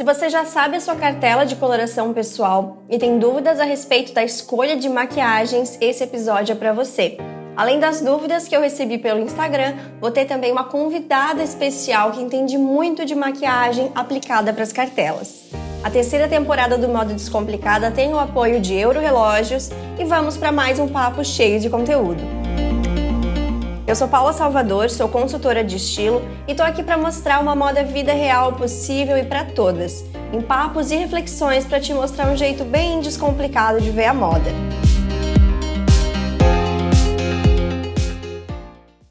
Se você já sabe a sua cartela de coloração pessoal e tem dúvidas a respeito da escolha de maquiagens, esse episódio é para você. Além das dúvidas que eu recebi pelo Instagram, vou ter também uma convidada especial que entende muito de maquiagem aplicada para as cartelas. A terceira temporada do Modo Descomplicada tem o apoio de Euro Relógios e vamos para mais um papo cheio de conteúdo. Eu sou Paula Salvador, sou consultora de estilo e tô aqui para mostrar uma moda vida real possível e para todas, em papos e reflexões para te mostrar um jeito bem descomplicado de ver a moda.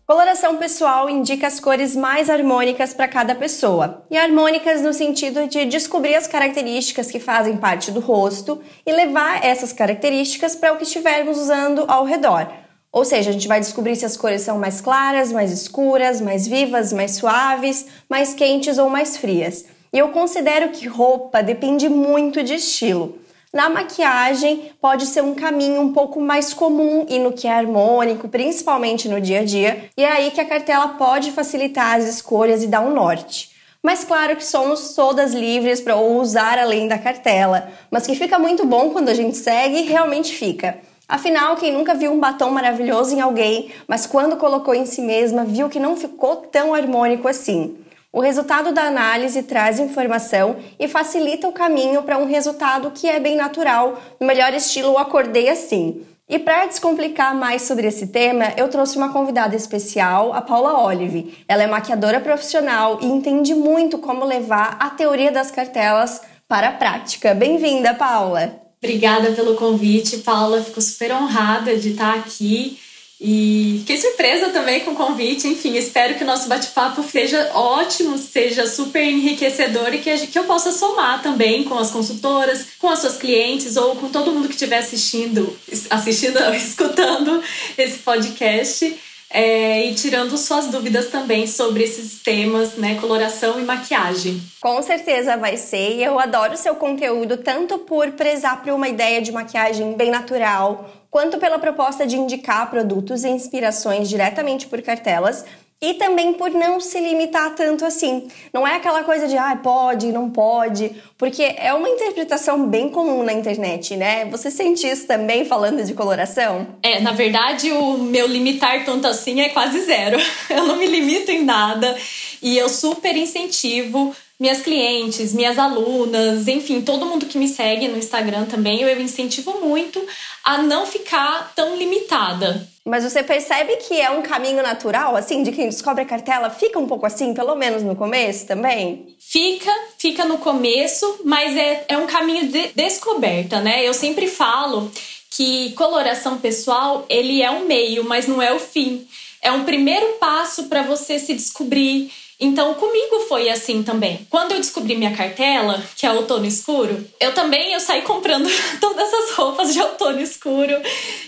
Coloração pessoal indica as cores mais harmônicas para cada pessoa. E harmônicas no sentido de descobrir as características que fazem parte do rosto e levar essas características para o que estivermos usando ao redor. Ou seja, a gente vai descobrir se as cores são mais claras, mais escuras, mais vivas, mais suaves, mais quentes ou mais frias. E eu considero que roupa depende muito de estilo. Na maquiagem, pode ser um caminho um pouco mais comum e no que é harmônico, principalmente no dia a dia, e é aí que a cartela pode facilitar as escolhas e dar um norte. Mas claro que somos todas livres para usar além da cartela, mas que fica muito bom quando a gente segue, realmente fica. Afinal, quem nunca viu um batom maravilhoso em alguém, mas quando colocou em si mesma viu que não ficou tão harmônico assim? O resultado da análise traz informação e facilita o caminho para um resultado que é bem natural, no melhor estilo Acordei Assim. E para descomplicar mais sobre esse tema, eu trouxe uma convidada especial, a Paula Olive. Ela é maquiadora profissional e entende muito como levar a teoria das cartelas para a prática. Bem-vinda, Paula! Obrigada pelo convite, Paula. Fico super honrada de estar aqui. E fiquei surpresa também com o convite. Enfim, espero que o nosso bate-papo seja ótimo, seja super enriquecedor e que, que eu possa somar também com as consultoras, com as suas clientes ou com todo mundo que estiver assistindo, assistindo, escutando esse podcast é, e tirando suas dúvidas também sobre esses temas, né, coloração e maquiagem. Com certeza vai ser, e eu adoro seu conteúdo tanto por prezar por uma ideia de maquiagem bem natural, quanto pela proposta de indicar produtos e inspirações diretamente por cartelas e também por não se limitar tanto assim. Não é aquela coisa de, ah, pode, não pode, porque é uma interpretação bem comum na internet, né? Você sente isso também falando de coloração? É, na verdade, o meu limitar tanto assim é quase zero. Eu não me limito em nada e eu super incentivo minhas clientes, minhas alunas, enfim, todo mundo que me segue no Instagram também, eu incentivo muito a não ficar tão limitada. Mas você percebe que é um caminho natural, assim, de quem descobre a cartela? Fica um pouco assim, pelo menos no começo também? Fica, fica no começo, mas é, é um caminho de descoberta, né? Eu sempre falo que coloração pessoal, ele é um meio, mas não é o fim. É um primeiro passo para você se descobrir, então, comigo foi assim também. Quando eu descobri minha cartela, que é outono escuro, eu também eu saí comprando todas as roupas de outono escuro.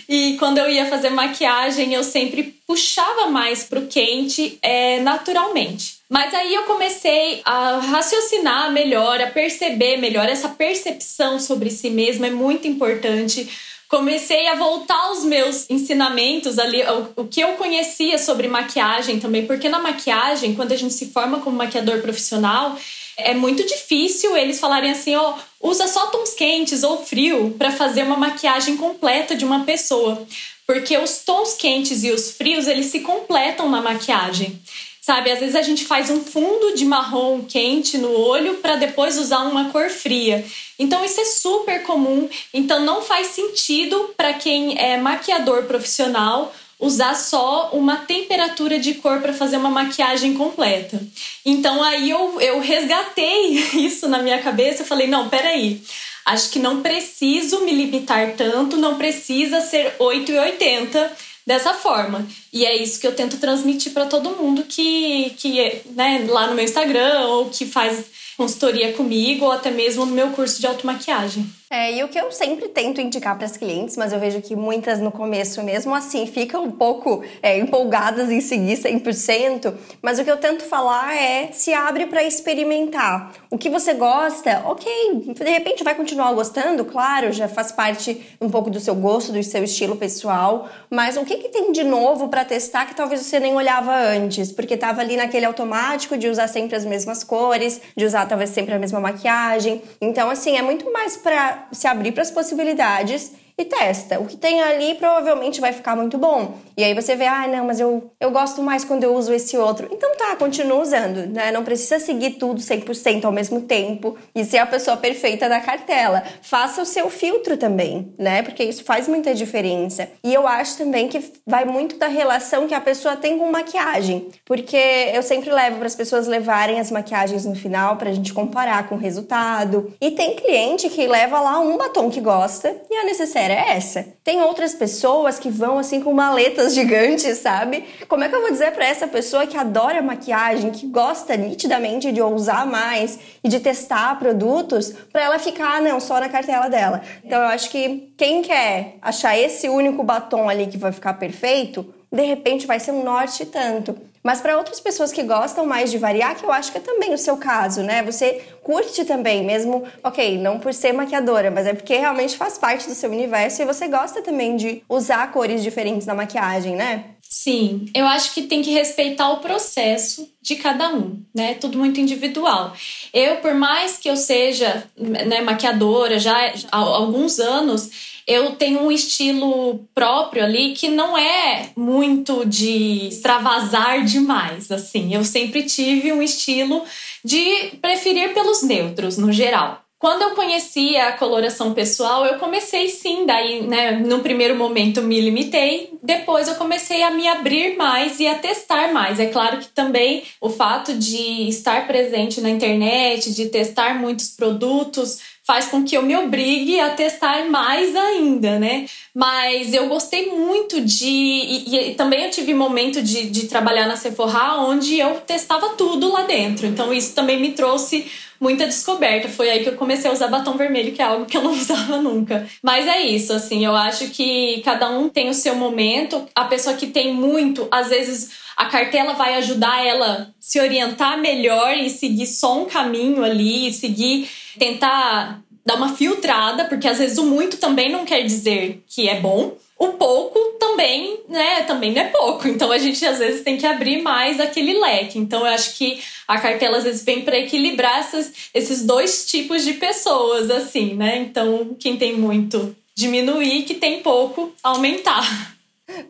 E quando eu ia fazer maquiagem, eu sempre puxava mais pro quente é, naturalmente. Mas aí eu comecei a raciocinar melhor, a perceber melhor. Essa percepção sobre si mesma é muito importante comecei a voltar aos meus ensinamentos ali, o, o, que eu conhecia sobre maquiagem também, porque na maquiagem, quando a gente se forma como maquiador profissional, é muito difícil eles falarem assim, ó, oh, usa só tons quentes ou frio para fazer uma maquiagem completa de uma pessoa, porque os tons quentes e os frios, eles se completam na maquiagem. Sabe, às vezes a gente faz um fundo de marrom quente no olho para depois usar uma cor fria. Então isso é super comum, então não faz sentido para quem é maquiador profissional usar só uma temperatura de cor para fazer uma maquiagem completa. Então aí eu, eu resgatei isso na minha cabeça e falei: não, peraí, acho que não preciso me limitar tanto, não precisa ser 8,80 dessa forma. E é isso que eu tento transmitir para todo mundo que, que né, lá no meu Instagram ou que faz consultoria comigo ou até mesmo no meu curso de automaquiagem. É, e o que eu sempre tento indicar para as clientes, mas eu vejo que muitas no começo mesmo assim ficam um pouco é, empolgadas em seguir 100%, mas o que eu tento falar é se abre para experimentar. O que você gosta, ok, de repente vai continuar gostando, claro, já faz parte um pouco do seu gosto, do seu estilo pessoal, mas o que, que tem de novo para testar que talvez você nem olhava antes, porque estava ali naquele automático de usar sempre as mesmas cores, de usar talvez sempre a mesma maquiagem. Então, assim, é muito mais para se abrir para as possibilidades e testa. O que tem ali provavelmente vai ficar muito bom. E aí você vê, ah, não, mas eu, eu gosto mais quando eu uso esse outro. Então tá, continua usando, né? Não precisa seguir tudo 100% ao mesmo tempo e ser a pessoa perfeita da cartela. Faça o seu filtro também, né? Porque isso faz muita diferença. E eu acho também que vai muito da relação que a pessoa tem com maquiagem. Porque eu sempre levo para as pessoas levarem as maquiagens no final pra gente comparar com o resultado. E tem cliente que leva lá um batom que gosta e a necessária é essa. Tem outras pessoas que vão assim com maletas gigantes, sabe? Como é que eu vou dizer para essa pessoa que adora maquiagem, que gosta nitidamente de ousar mais e de testar produtos, para ela ficar, não, só na cartela dela? Então eu acho que quem quer achar esse único batom ali que vai ficar perfeito, de repente vai ser um norte tanto. Mas para outras pessoas que gostam mais de variar, que eu acho que é também o seu caso, né? Você curte também, mesmo, ok, não por ser maquiadora, mas é porque realmente faz parte do seu universo e você gosta também de usar cores diferentes na maquiagem, né? Sim, eu acho que tem que respeitar o processo de cada um, né? Tudo muito individual. Eu, por mais que eu seja né, maquiadora já há alguns anos, eu tenho um estilo próprio ali que não é muito de extravasar demais, assim. Eu sempre tive um estilo de preferir pelos neutros, no geral. Quando eu conheci a coloração pessoal, eu comecei sim, daí, né, no primeiro momento me limitei, depois eu comecei a me abrir mais e a testar mais. É claro que também o fato de estar presente na internet, de testar muitos produtos, faz com que eu me obrigue a testar mais ainda, né? Mas eu gostei muito de. E, e também eu tive momento de, de trabalhar na Sephora onde eu testava tudo lá dentro. Então isso também me trouxe muita descoberta. Foi aí que eu comecei a usar batom vermelho, que é algo que eu não usava nunca. Mas é isso, assim, eu acho que cada um tem o seu momento. A pessoa que tem muito, às vezes a cartela vai ajudar ela se orientar melhor e seguir só um caminho ali, seguir tentar dar uma filtrada, porque às vezes o muito também não quer dizer que é bom. O pouco também, né, também não é pouco. Então a gente às vezes tem que abrir mais aquele leque. Então eu acho que a cartela às vezes vem para equilibrar essas, esses dois tipos de pessoas, assim, né? Então quem tem muito diminuir, que tem pouco aumentar.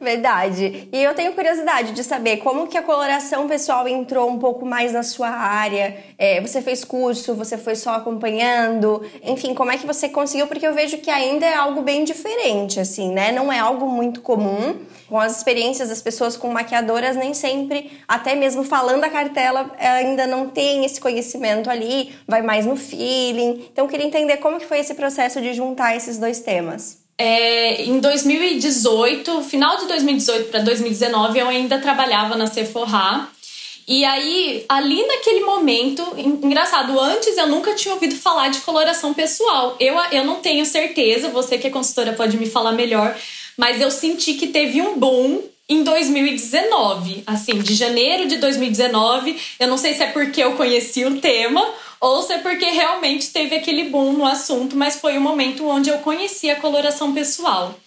Verdade. E eu tenho curiosidade de saber como que a coloração pessoal entrou um pouco mais na sua área. É, você fez curso, você foi só acompanhando, enfim, como é que você conseguiu? Porque eu vejo que ainda é algo bem diferente, assim, né? Não é algo muito comum. Com as experiências das pessoas com maquiadoras, nem sempre, até mesmo falando a cartela, ainda não tem esse conhecimento ali, vai mais no feeling. Então, eu queria entender como que foi esse processo de juntar esses dois temas. É, em 2018, final de 2018 para 2019, eu ainda trabalhava na Sephora. E aí, ali naquele momento, engraçado, antes eu nunca tinha ouvido falar de coloração pessoal. Eu, eu não tenho certeza, você que é consultora pode me falar melhor, mas eu senti que teve um boom em 2019, assim, de janeiro de 2019. Eu não sei se é porque eu conheci o tema ou se é porque realmente teve aquele boom no assunto, mas foi o momento onde eu conheci a coloração pessoal.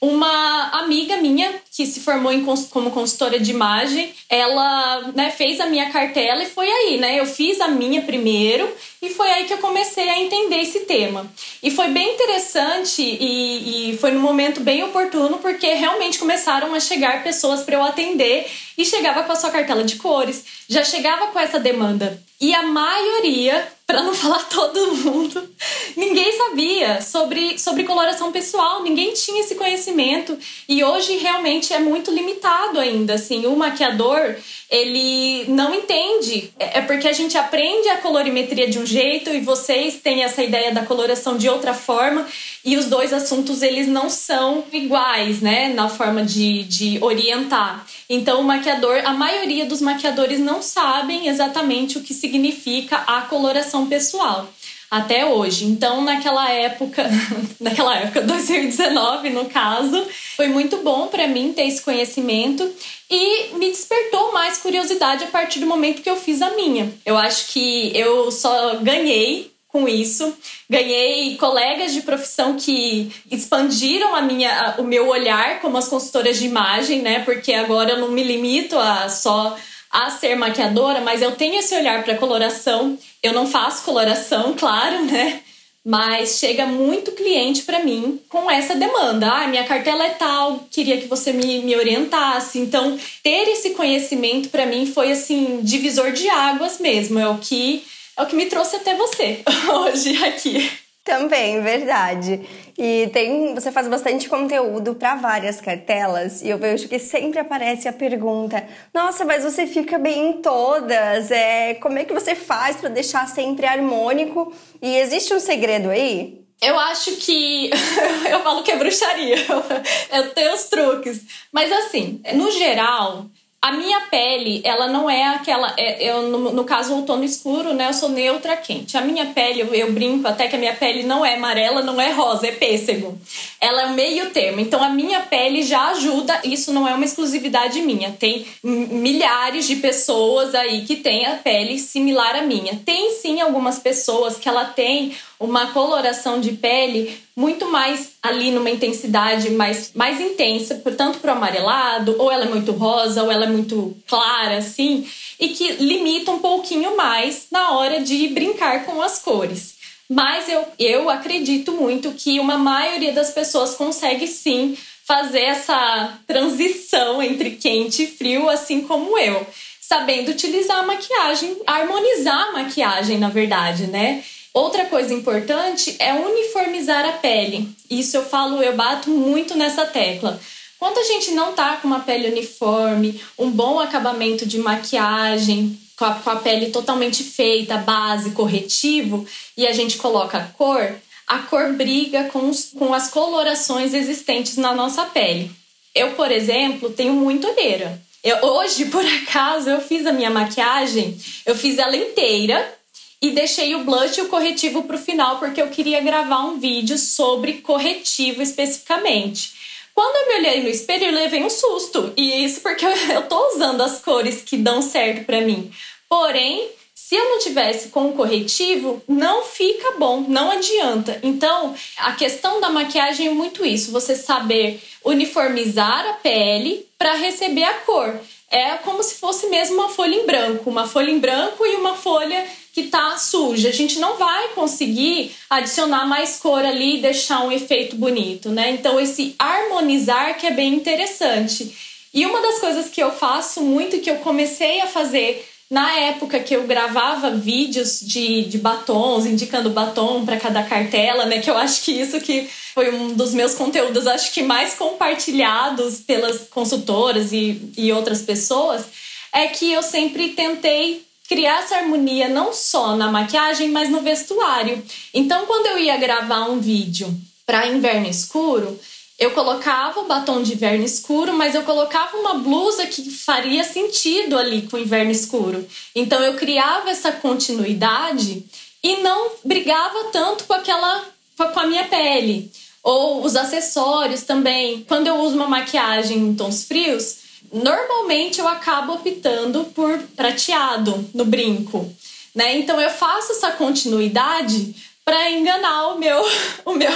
Uma amiga minha que se formou em, como consultora de imagem, ela né, fez a minha cartela e foi aí, né? Eu fiz a minha primeiro e foi aí que eu comecei a entender esse tema. E foi bem interessante e, e foi num momento bem oportuno porque realmente começaram a chegar pessoas para eu atender e chegava com a sua cartela de cores, já chegava com essa demanda. E a maioria, para não falar todo mundo, ninguém sabia sobre, sobre coloração pessoal, ninguém tinha esse conhecimento. E hoje realmente é muito limitado ainda. Assim, o maquiador ele não entende. É, é porque a gente aprende a colorimetria de um jeito e vocês têm essa ideia da coloração de outra forma e os dois assuntos eles não são iguais, né, na forma de, de orientar. Então o maquiador, a maioria dos maquiadores não sabem exatamente o que significa a coloração pessoal. Até hoje. Então, naquela época, naquela época, 2019 no caso, foi muito bom para mim ter esse conhecimento e me despertou mais curiosidade a partir do momento que eu fiz a minha. Eu acho que eu só ganhei com isso. Ganhei colegas de profissão que expandiram a minha, o meu olhar como as consultoras de imagem, né? Porque agora eu não me limito a só a ser maquiadora, mas eu tenho esse olhar para coloração. Eu não faço coloração, claro, né? Mas chega muito cliente para mim com essa demanda. Ah, minha cartela é tal, queria que você me, me orientasse. Então, ter esse conhecimento para mim foi assim, divisor de águas mesmo. É o que é o que me trouxe até você hoje aqui. Também, verdade. E tem, você faz bastante conteúdo para várias cartelas e eu vejo que sempre aparece a pergunta: "Nossa, mas você fica bem em todas? É, como é que você faz para deixar sempre harmônico? E existe um segredo aí?" Eu acho que eu falo que é bruxaria. Eu tenho os truques, mas assim, no geral, a minha pele, ela não é aquela. É, eu, no, no, caso, outono escuro, né? Eu sou neutra quente. A minha pele, eu, eu, brinco até que a minha pele não é amarela, não é rosa, é pêssego. Ela é o meio termo. Então, a minha pele já ajuda. Isso não é uma exclusividade minha. Tem milhares de pessoas aí que têm a pele similar à minha. Tem sim algumas pessoas que ela tem uma coloração de pele muito mais ali numa intensidade mais, mais intensa, tanto para o amarelado, ou ela é muito rosa, ou ela é muito clara, assim, e que limita um pouquinho mais na hora de brincar com as cores. Mas eu, eu acredito muito que uma maioria das pessoas consegue sim fazer essa transição entre quente e frio, assim como eu. Sabendo utilizar a maquiagem, harmonizar a maquiagem, na verdade, né? Outra coisa importante é uniformizar a pele. Isso eu falo, eu bato muito nessa tecla. Quando a gente não tá com uma pele uniforme, um bom acabamento de maquiagem, com a, com a pele totalmente feita, base, corretivo, e a gente coloca a cor, a cor briga com, os, com as colorações existentes na nossa pele. Eu, por exemplo, tenho muito olheira. Eu, hoje, por acaso, eu fiz a minha maquiagem, eu fiz ela inteira e deixei o blush e o corretivo para o final porque eu queria gravar um vídeo sobre corretivo especificamente. Quando eu me olhei no espelho, eu levei um susto. E isso porque eu, tô usando as cores que dão certo para mim. Porém, se eu não tivesse com o corretivo, não fica bom, não adianta. Então, a questão da maquiagem é muito isso, você saber uniformizar a pele para receber a cor. É como se fosse mesmo uma folha em branco, uma folha em branco e uma folha que tá suja. A gente não vai conseguir adicionar mais cor ali e deixar um efeito bonito, né? Então esse harmonizar que é bem interessante. E uma das coisas que eu faço muito que eu comecei a fazer na época que eu gravava vídeos de, de batons, indicando batom para cada cartela, né? Que eu acho que isso que foi um dos meus conteúdos, acho que mais compartilhados pelas consultoras e, e outras pessoas, é que eu sempre tentei criar essa harmonia não só na maquiagem, mas no vestuário. Então, quando eu ia gravar um vídeo para inverno escuro, eu colocava o batom de inverno escuro, mas eu colocava uma blusa que faria sentido ali com o inverno escuro. Então eu criava essa continuidade e não brigava tanto com aquela com a minha pele. Ou os acessórios também. Quando eu uso uma maquiagem em tons frios, Normalmente eu acabo optando por prateado no brinco, né? Então eu faço essa continuidade para enganar o meu, o meu,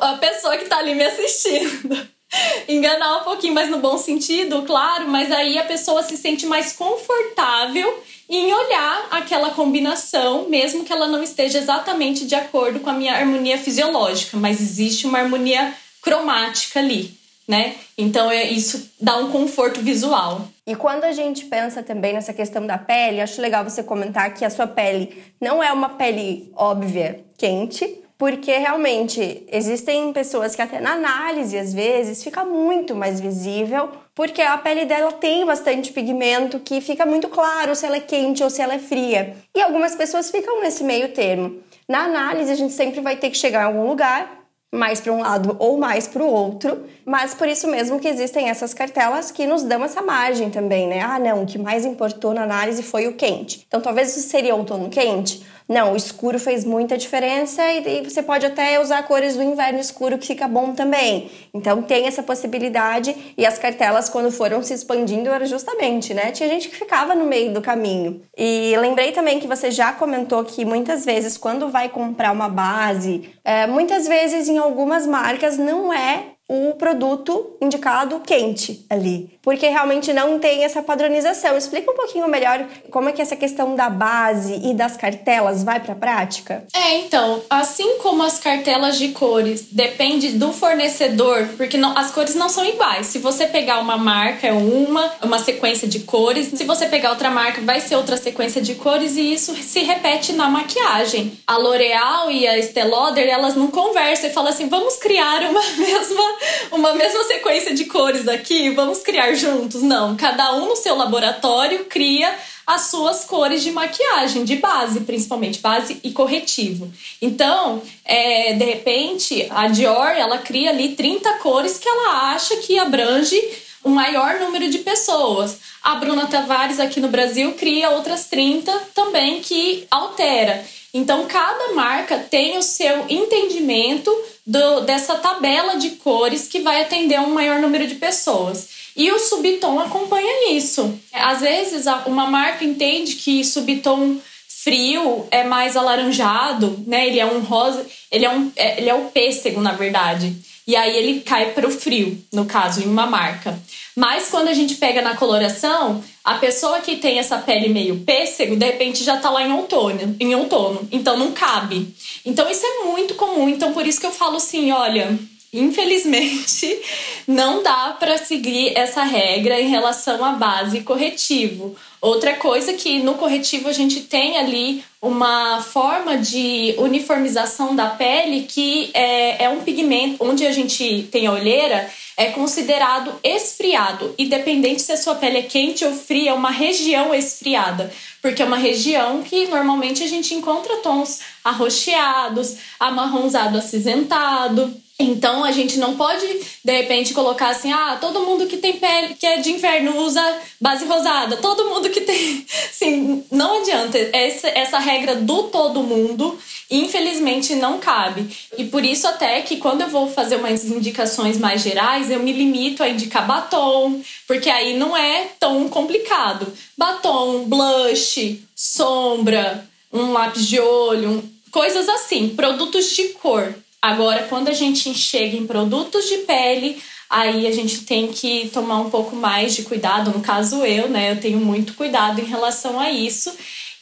a pessoa que está ali me assistindo. enganar um pouquinho, mas no bom sentido, claro, mas aí a pessoa se sente mais confortável em olhar aquela combinação, mesmo que ela não esteja exatamente de acordo com a minha harmonia fisiológica, mas existe uma harmonia cromática ali né? Então é, isso dá um conforto visual. E quando a gente pensa também nessa questão da pele, acho legal você comentar que a sua pele não é uma pele óbvia, quente, porque realmente existem pessoas que até na análise às vezes fica muito mais visível, porque a pele dela tem bastante pigmento que fica muito claro se ela é quente ou se ela é fria. E algumas pessoas ficam nesse meio termo. Na análise a gente sempre vai ter que chegar em algum lugar mais para um lado ou mais para o outro, mas por isso mesmo que existem essas cartelas que nos dão essa margem também, né? Ah, não, o que mais importou na análise foi o quente. Então talvez isso seria outono quente. Não, o escuro fez muita diferença e, e você pode até usar cores do inverno escuro que fica bom também. Então tem essa possibilidade e as cartelas quando foram se expandindo era justamente, né? Tinha gente que ficava no meio do caminho. E lembrei também que você já comentou que muitas vezes quando vai comprar uma base, é, muitas vezes em algumas marcas não é o produto indicado quente ali, porque realmente não tem essa padronização. Explica um pouquinho melhor como é que essa questão da base e das cartelas vai para a prática? É, então, assim como as cartelas de cores depende do fornecedor, porque não, as cores não são iguais. Se você pegar uma marca é uma, uma sequência de cores, se você pegar outra marca vai ser outra sequência de cores e isso se repete na maquiagem. A L'Oreal e a Estée Lauder, elas não conversam e falam assim: "Vamos criar uma mesma uma mesma sequência de cores aqui, vamos criar juntos. Não, cada um no seu laboratório cria as suas cores de maquiagem, de base, principalmente, base e corretivo. Então, é, de repente, a Dior, ela cria ali 30 cores que ela acha que abrange um maior número de pessoas. A Bruna Tavares aqui no Brasil cria outras 30 também que altera. Então, cada marca tem o seu entendimento do, dessa tabela de cores que vai atender um maior número de pessoas. E o subtom acompanha isso. Às vezes, uma marca entende que subtom frio é mais alaranjado, né? Ele é um rosa, ele é um, é, ele é o pêssego, na verdade. E aí ele cai para o frio, no caso, em uma marca. Mas quando a gente pega na coloração, a pessoa que tem essa pele meio pêssego, de repente já tá lá em outono, em outono. Então não cabe. Então isso é muito comum. Então por isso que eu falo assim, olha, infelizmente não dá para seguir essa regra em relação à base corretivo. Outra coisa que no corretivo a gente tem ali uma forma de uniformização da pele que é, é um pigmento onde a gente tem a olheira é considerado esfriado, independente se a sua pele é quente ou fria, é uma região esfriada, porque é uma região que normalmente a gente encontra tons arroxeados, amarronzado acinzentado. Então a gente não pode de repente colocar assim, ah, todo mundo que tem pele que é de inverno usa base rosada, todo mundo que tem, sim, não adianta. Essa, essa regra do todo mundo, infelizmente não cabe. E por isso até que quando eu vou fazer umas indicações mais gerais, eu me limito a indicar batom, porque aí não é tão complicado. Batom, blush, sombra, um lápis de olho, coisas assim, produtos de cor Agora, quando a gente chega em produtos de pele, aí a gente tem que tomar um pouco mais de cuidado. No caso, eu, né? Eu tenho muito cuidado em relação a isso.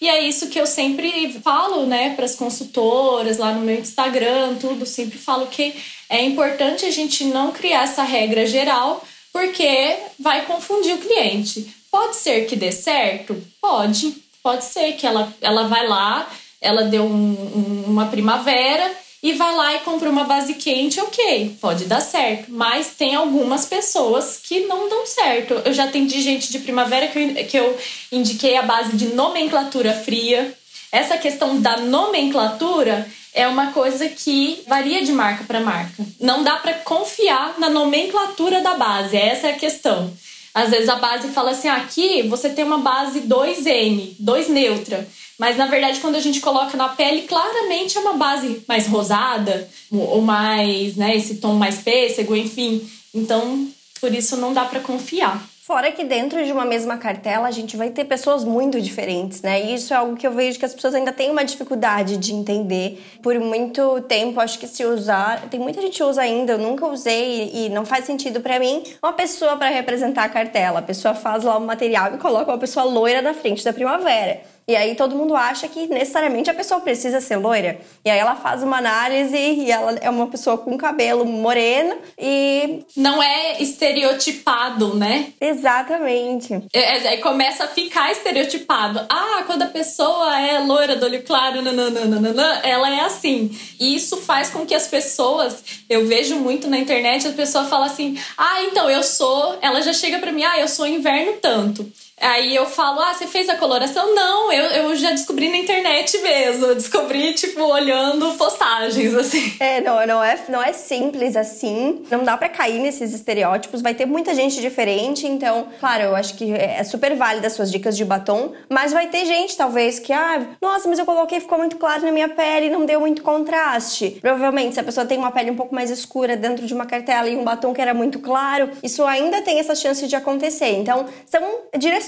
E é isso que eu sempre falo, né, para as consultoras lá no meu Instagram, tudo. Sempre falo que é importante a gente não criar essa regra geral, porque vai confundir o cliente. Pode ser que dê certo? Pode. Pode ser que ela, ela vai lá, ela deu um, um, uma primavera e vai lá e compra uma base quente, ok, pode dar certo. Mas tem algumas pessoas que não dão certo. Eu já atendi gente de primavera que eu, que eu indiquei a base de nomenclatura fria. Essa questão da nomenclatura é uma coisa que varia de marca para marca. Não dá para confiar na nomenclatura da base, essa é a questão. Às vezes a base fala assim: ah, aqui você tem uma base 2N, 2 neutra. Mas na verdade, quando a gente coloca na pele, claramente é uma base mais rosada, ou mais, né, esse tom mais pêssego, enfim. Então, por isso não dá para confiar. Fora que dentro de uma mesma cartela a gente vai ter pessoas muito diferentes, né? E isso é algo que eu vejo que as pessoas ainda têm uma dificuldade de entender. Por muito tempo, acho que se usar, tem muita gente que usa ainda, eu nunca usei e não faz sentido para mim uma pessoa para representar a cartela. A pessoa faz lá o material e coloca uma pessoa loira na frente da primavera. E aí todo mundo acha que necessariamente a pessoa precisa ser loira. E aí ela faz uma análise e ela é uma pessoa com cabelo moreno e. Não é estereotipado, né? Exatamente. É, é, aí começa a ficar estereotipado. Ah, quando a pessoa é loira do olho claro, nananana, ela é assim. E isso faz com que as pessoas, eu vejo muito na internet, a pessoa fala assim: ah, então eu sou. Ela já chega pra mim, ah, eu sou inverno tanto. Aí eu falo, ah, você fez a coloração? Não, eu, eu já descobri na internet mesmo. Descobri, tipo, olhando postagens, assim. É, não, não é, não é simples assim. Não dá para cair nesses estereótipos. Vai ter muita gente diferente, então, claro, eu acho que é super válida as suas dicas de batom, mas vai ter gente, talvez, que, ah, nossa, mas eu coloquei, ficou muito claro na minha pele, não deu muito contraste. Provavelmente, se a pessoa tem uma pele um pouco mais escura dentro de uma cartela e um batom que era muito claro, isso ainda tem essa chance de acontecer. Então, são direções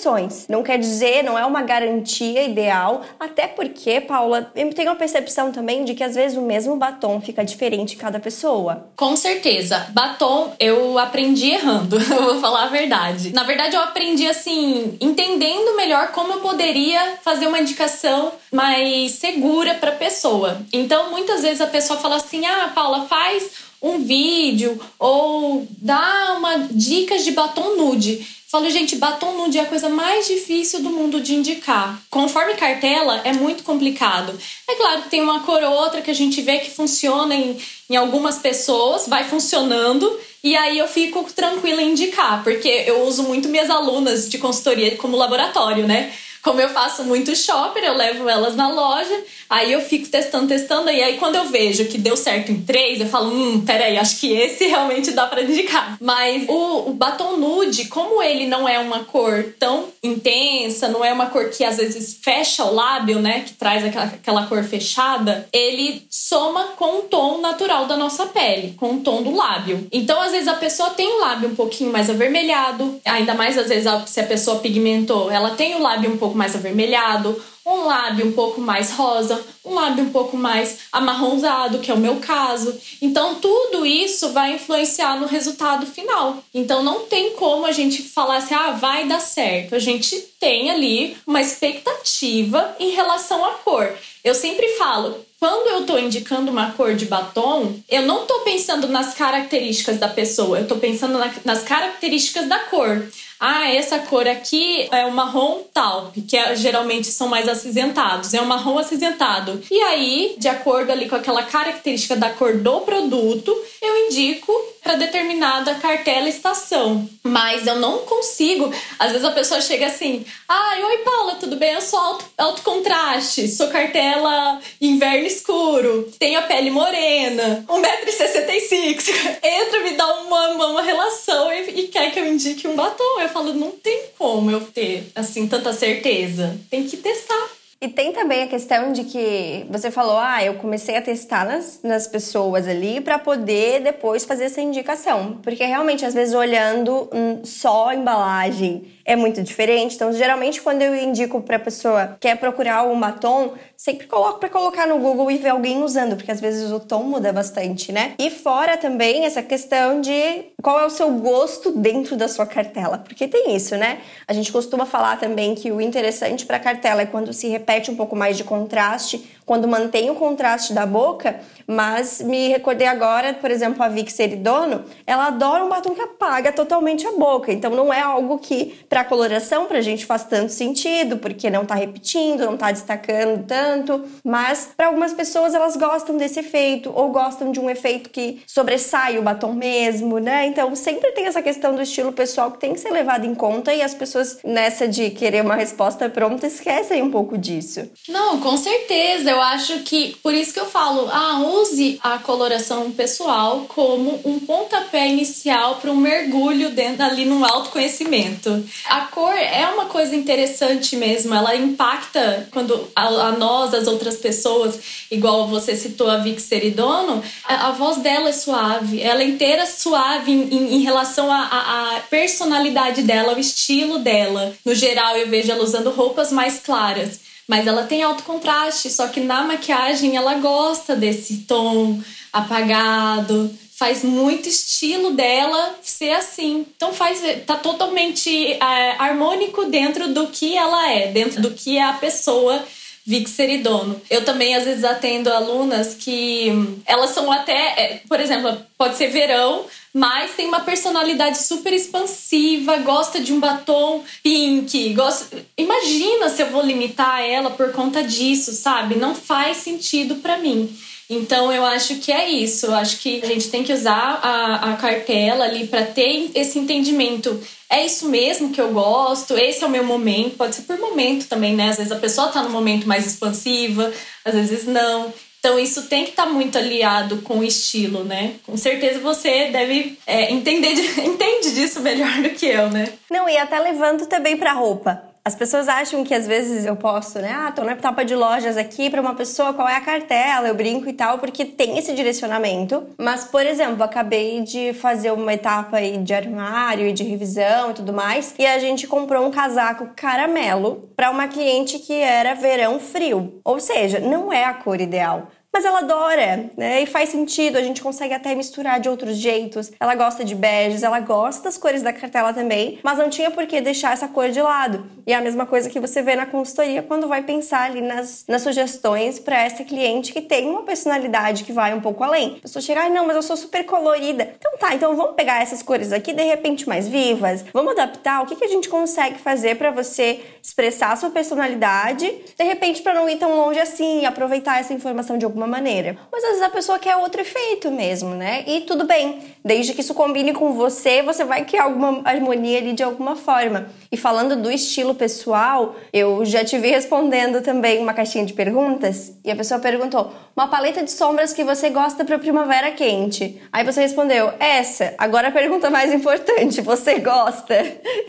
não quer dizer, não é uma garantia ideal, até porque, Paula, eu tenho a percepção também de que às vezes o mesmo batom fica diferente em cada pessoa. Com certeza. Batom eu aprendi errando, eu vou falar a verdade. Na verdade, eu aprendi assim, entendendo melhor como eu poderia fazer uma indicação mais segura para a pessoa. Então, muitas vezes a pessoa fala assim: "Ah, Paula, faz um vídeo ou dá uma dicas de batom nude". Falo, gente, batom nude é a coisa mais difícil do mundo de indicar. Conforme cartela, é muito complicado. É claro que tem uma cor ou outra que a gente vê que funciona em, em algumas pessoas, vai funcionando, e aí eu fico tranquila em indicar, porque eu uso muito minhas alunas de consultoria como laboratório, né? Como eu faço muito shopper, eu levo elas na loja, aí eu fico testando, testando, e aí quando eu vejo que deu certo em três, eu falo, hum, peraí, acho que esse realmente dá para indicar. Mas o, o batom nude, como ele não é uma cor tão intensa, não é uma cor que às vezes fecha o lábio, né, que traz aquela, aquela cor fechada, ele soma com o tom natural da nossa pele, com o tom do lábio. Então, às vezes a pessoa tem o lábio um pouquinho mais avermelhado, ainda mais às vezes se a pessoa pigmentou, ela tem o lábio um pouco mais avermelhado, um lábio um pouco mais rosa, um lábio um pouco mais amarronzado, que é o meu caso. Então, tudo isso vai influenciar no resultado final. Então, não tem como a gente falar assim, ah, vai dar certo. A gente tem ali uma expectativa em relação à cor. Eu sempre falo, quando eu estou indicando uma cor de batom, eu não estou pensando nas características da pessoa, eu estou pensando na, nas características da cor ah, essa cor aqui é o marrom taupe, que é, geralmente são mais acinzentados, é um marrom acinzentado. E aí, de acordo ali com aquela característica da cor do produto, eu indico para determinada cartela estação. Mas eu não consigo. Às vezes a pessoa chega assim: ai, oi Paula, tudo bem? Eu sou alto, alto contraste, sou cartela inverno escuro, tenho a pele morena, 1,65m. Entra, me dá uma, uma relação e, e quer que eu indique um batom. Eu falo: não tem como eu ter assim tanta certeza. Tem que testar. E tem também a questão de que você falou, ah, eu comecei a testar nas, nas pessoas ali para poder depois fazer essa indicação. Porque realmente, às vezes, olhando só a embalagem é muito diferente. Então, geralmente, quando eu indico para pessoa que quer procurar um batom, sempre coloco para colocar no Google e ver alguém usando, porque às vezes o tom muda bastante, né? E fora também essa questão de qual é o seu gosto dentro da sua cartela, porque tem isso, né? A gente costuma falar também que o interessante para cartela é quando se repete um pouco mais de contraste, quando mantém o contraste da boca, mas me recordei agora, por exemplo, a Vic Seridono, ela adora um batom que apaga totalmente a boca. Então não é algo que para coloração pra gente faz tanto sentido, porque não tá repetindo, não tá destacando tanto, mas para algumas pessoas elas gostam desse efeito ou gostam de um efeito que sobressai o batom mesmo, né? Então sempre tem essa questão do estilo pessoal que tem que ser levado em conta e as pessoas nessa de querer uma resposta pronta esquecem um pouco disso. Não, com certeza. Eu acho que por isso que eu falo, ah, use a coloração pessoal como um pontapé inicial para um mergulho dentro ali no autoconhecimento. A cor é uma coisa interessante mesmo, ela impacta quando a, a nós, as outras pessoas, igual você citou a Vic Seridono, a, a voz dela é suave, ela é inteira suave em, em, em relação à personalidade dela, ao estilo dela. No geral, eu vejo ela usando roupas mais claras mas ela tem alto contraste, só que na maquiagem ela gosta desse tom apagado, faz muito estilo dela ser assim. Então faz tá totalmente é, harmônico dentro do que ela é, dentro do que é a pessoa Vic Seridono. Eu também às vezes atendo alunas que elas são até, é, por exemplo, pode ser verão, mas tem uma personalidade super expansiva, gosta de um batom pink, gosta... Imagina se eu vou limitar ela por conta disso, sabe? Não faz sentido para mim. Então eu acho que é isso. Eu acho que a gente tem que usar a, a cartela ali para ter esse entendimento é isso mesmo que eu gosto, esse é o meu momento. Pode ser por momento também, né? Às vezes a pessoa tá no momento mais expansiva, às vezes não. Então isso tem que estar tá muito aliado com o estilo, né? Com certeza você deve é, entender, entende disso melhor do que eu, né? Não, e até levando também para roupa. As pessoas acham que às vezes eu posto, né? Ah, tô na etapa de lojas aqui para uma pessoa, qual é a cartela? Eu brinco e tal, porque tem esse direcionamento. Mas, por exemplo, acabei de fazer uma etapa aí de armário e de revisão e tudo mais, e a gente comprou um casaco caramelo para uma cliente que era verão frio. Ou seja, não é a cor ideal mas ela adora, né? E faz sentido, a gente consegue até misturar de outros jeitos. Ela gosta de beges, ela gosta das cores da cartela também, mas não tinha por que deixar essa cor de lado. E é a mesma coisa que você vê na consultoria quando vai pensar ali nas, nas sugestões para essa cliente que tem uma personalidade que vai um pouco além. A pessoa chega, ai não, mas eu sou super colorida. Então tá, então vamos pegar essas cores aqui de repente mais vivas, vamos adaptar o que, que a gente consegue fazer para você expressar a sua personalidade, de repente para não ir tão longe assim aproveitar essa informação de alguma maneira. Mas às vezes a pessoa quer outro efeito mesmo, né? E tudo bem, desde que isso combine com você, você vai criar alguma harmonia ali de alguma forma. E falando do estilo pessoal, eu já te vi respondendo também uma caixinha de perguntas e a pessoa perguntou: uma paleta de sombras que você gosta para primavera quente. Aí você respondeu: essa. Agora a pergunta mais importante: você gosta?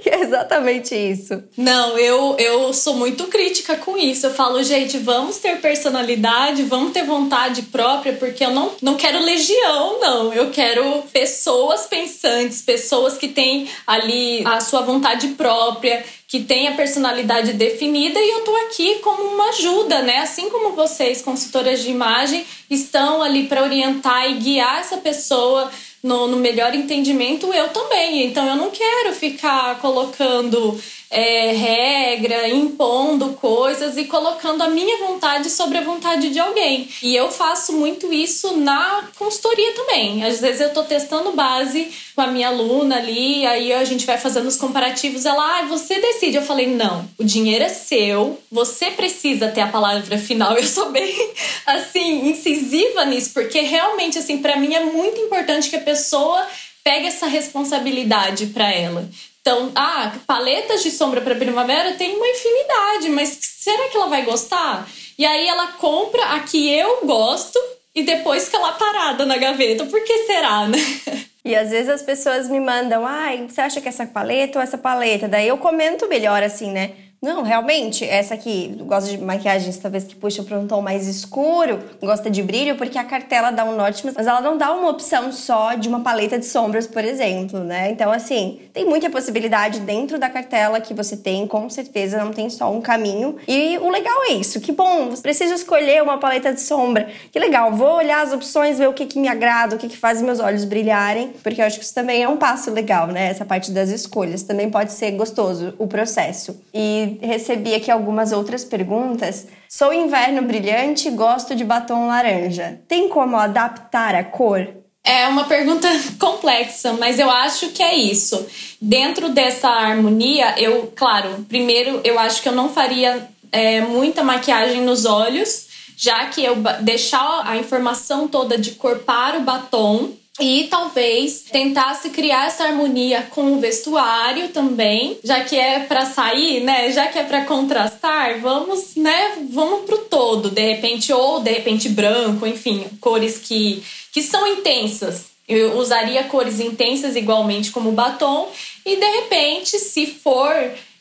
E é exatamente isso. Não, eu, eu sou muito crítica com isso. Eu falo, gente, vamos ter personalidade, vamos ter vontade própria, porque eu não, não quero legião, não. Eu quero pessoas pensantes, pessoas que têm ali a sua vontade própria que tem a personalidade definida e eu tô aqui como uma ajuda, né? Assim como vocês, consultoras de imagem, estão ali para orientar e guiar essa pessoa no, no melhor entendimento, eu também. Então eu não quero ficar colocando é, regra, impondo coisas e colocando a minha vontade sobre a vontade de alguém. E eu faço muito isso na consultoria também. Às vezes eu tô testando base com a minha aluna ali, aí a gente vai fazendo os comparativos. Ela, ah, você decide. Eu falei, não, o dinheiro é seu, você precisa ter a palavra final. Eu sou bem, assim, incisiva nisso, porque realmente, assim, para mim é muito importante que a pessoa pegue essa responsabilidade para ela. Então, ah, paletas de sombra para primavera tem uma infinidade, mas será que ela vai gostar? E aí ela compra a que eu gosto e depois fica lá parada na gaveta. Por que será, né? E às vezes as pessoas me mandam, ai, você acha que essa paleta ou essa paleta? Daí eu comento melhor assim, né? Não, realmente, essa aqui gosta de maquiagens talvez que puxam para um tom mais escuro, gosta de brilho, porque a cartela dá um norte, mas ela não dá uma opção só de uma paleta de sombras, por exemplo, né? Então, assim, tem muita possibilidade dentro da cartela que você tem, com certeza não tem só um caminho. E o legal é isso, que bom, você precisa escolher uma paleta de sombra. Que legal, vou olhar as opções, ver o que, que me agrada, o que, que faz meus olhos brilharem, porque eu acho que isso também é um passo legal, né? Essa parte das escolhas. Também pode ser gostoso o processo. E recebi aqui algumas outras perguntas. Sou inverno brilhante, gosto de batom laranja. Tem como adaptar a cor? É uma pergunta complexa, mas eu acho que é isso. Dentro dessa harmonia, eu, claro, primeiro eu acho que eu não faria é, muita maquiagem nos olhos, já que eu deixar a informação toda de cor para o batom e talvez tentasse criar essa harmonia com o vestuário também, já que é para sair, né? Já que é para contrastar, vamos, né? Vamos pro todo, de repente ou de repente branco, enfim, cores que que são intensas. Eu usaria cores intensas igualmente como batom e de repente, se for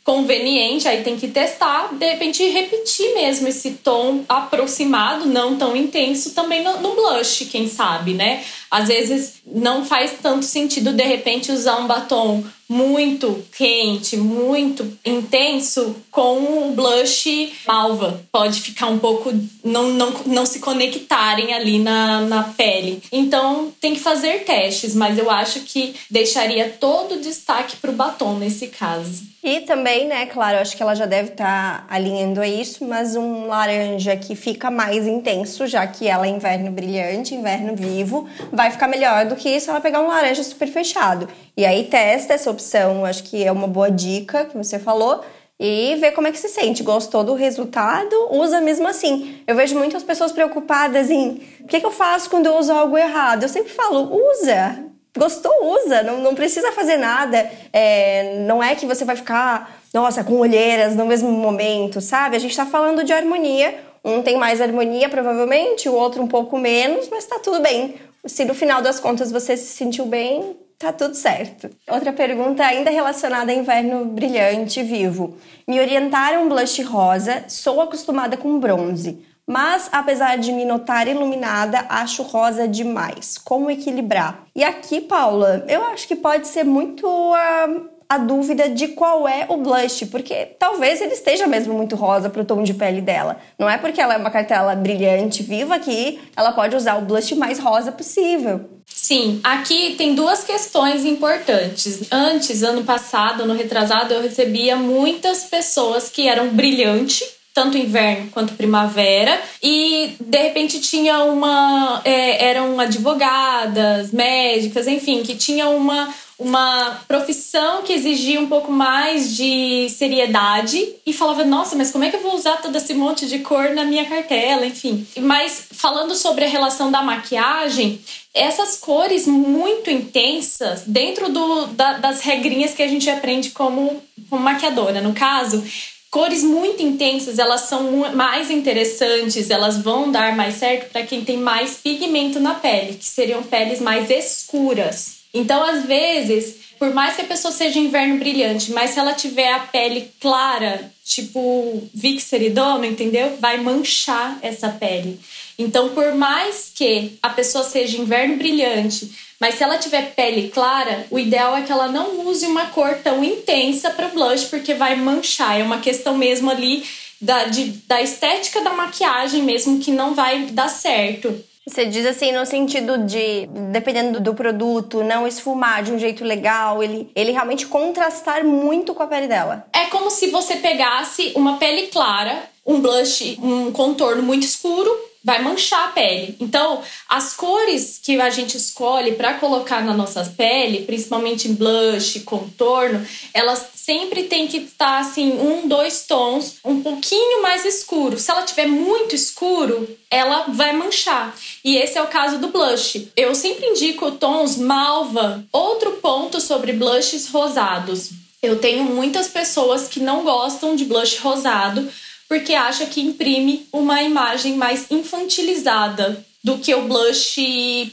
conveniente, aí tem que testar, de repente repetir mesmo esse tom aproximado, não tão intenso, também no, no, blush, quem sabe, né? Às vezes não faz tanto sentido de repente usar um batom muito quente, muito intenso com o blush malva. Pode ficar um pouco. não, não, não se conectarem ali na, na pele. Então tem que fazer testes, mas eu acho que deixaria todo o destaque para o batom nesse caso. E também, né, claro, acho que ela já deve estar tá alinhando a isso, mas um laranja que fica mais intenso, já que ela é inverno brilhante, inverno vivo, vai ficar melhor do que se ela pegar um laranja super fechado. E aí testa essa opção, acho que é uma boa dica que você falou. E vê como é que se sente. Gostou do resultado? Usa mesmo assim. Eu vejo muitas pessoas preocupadas em o que, que eu faço quando eu uso algo errado. Eu sempre falo, usa. gostou, usa, não, não precisa fazer nada. É, não é que você vai ficar, nossa, com olheiras no mesmo momento, sabe? A gente tá falando de harmonia. Um tem mais harmonia, provavelmente, o outro um pouco menos, mas tá tudo bem. Se no final das contas você se sentiu bem, tá tudo certo. Outra pergunta ainda relacionada a inverno brilhante vivo. Me orientaram blush rosa, sou acostumada com bronze. Mas, apesar de me notar iluminada, acho rosa demais. Como equilibrar? E aqui, Paula, eu acho que pode ser muito a, a dúvida de qual é o blush, porque talvez ele esteja mesmo muito rosa para o tom de pele dela. Não é porque ela é uma cartela brilhante, viva, que ela pode usar o blush mais rosa possível. Sim, aqui tem duas questões importantes. Antes, ano passado, ano retrasado, eu recebia muitas pessoas que eram brilhantes tanto inverno quanto primavera. E de repente tinha uma. É, eram advogadas, médicas, enfim, que tinham uma, uma profissão que exigia um pouco mais de seriedade e falava, nossa, mas como é que eu vou usar todo esse monte de cor na minha cartela, enfim. Mas falando sobre a relação da maquiagem, essas cores muito intensas, dentro do, da, das regrinhas que a gente aprende como, como maquiadora, no caso, Cores muito intensas, elas são mais interessantes, elas vão dar mais certo para quem tem mais pigmento na pele, que seriam peles mais escuras. Então, às vezes, por mais que a pessoa seja inverno brilhante, mas se ela tiver a pele clara, tipo Vixeridona, entendeu? Vai manchar essa pele. Então, por mais que a pessoa seja inverno brilhante, mas se ela tiver pele clara, o ideal é que ela não use uma cor tão intensa para blush, porque vai manchar. É uma questão mesmo ali da, de, da estética da maquiagem mesmo que não vai dar certo. Você diz assim no sentido de, dependendo do produto, não esfumar de um jeito legal, ele, ele realmente contrastar muito com a pele dela. É como se você pegasse uma pele clara, um blush, um contorno muito escuro, vai manchar a pele. Então, as cores que a gente escolhe para colocar na nossa pele, principalmente blush, contorno, elas sempre tem que estar assim, um, dois tons, um pouquinho mais escuro. Se ela tiver muito escuro, ela vai manchar. E esse é o caso do blush. Eu sempre indico tons malva. Outro ponto sobre blushes rosados. Eu tenho muitas pessoas que não gostam de blush rosado porque acha que imprime uma imagem mais infantilizada do que o blush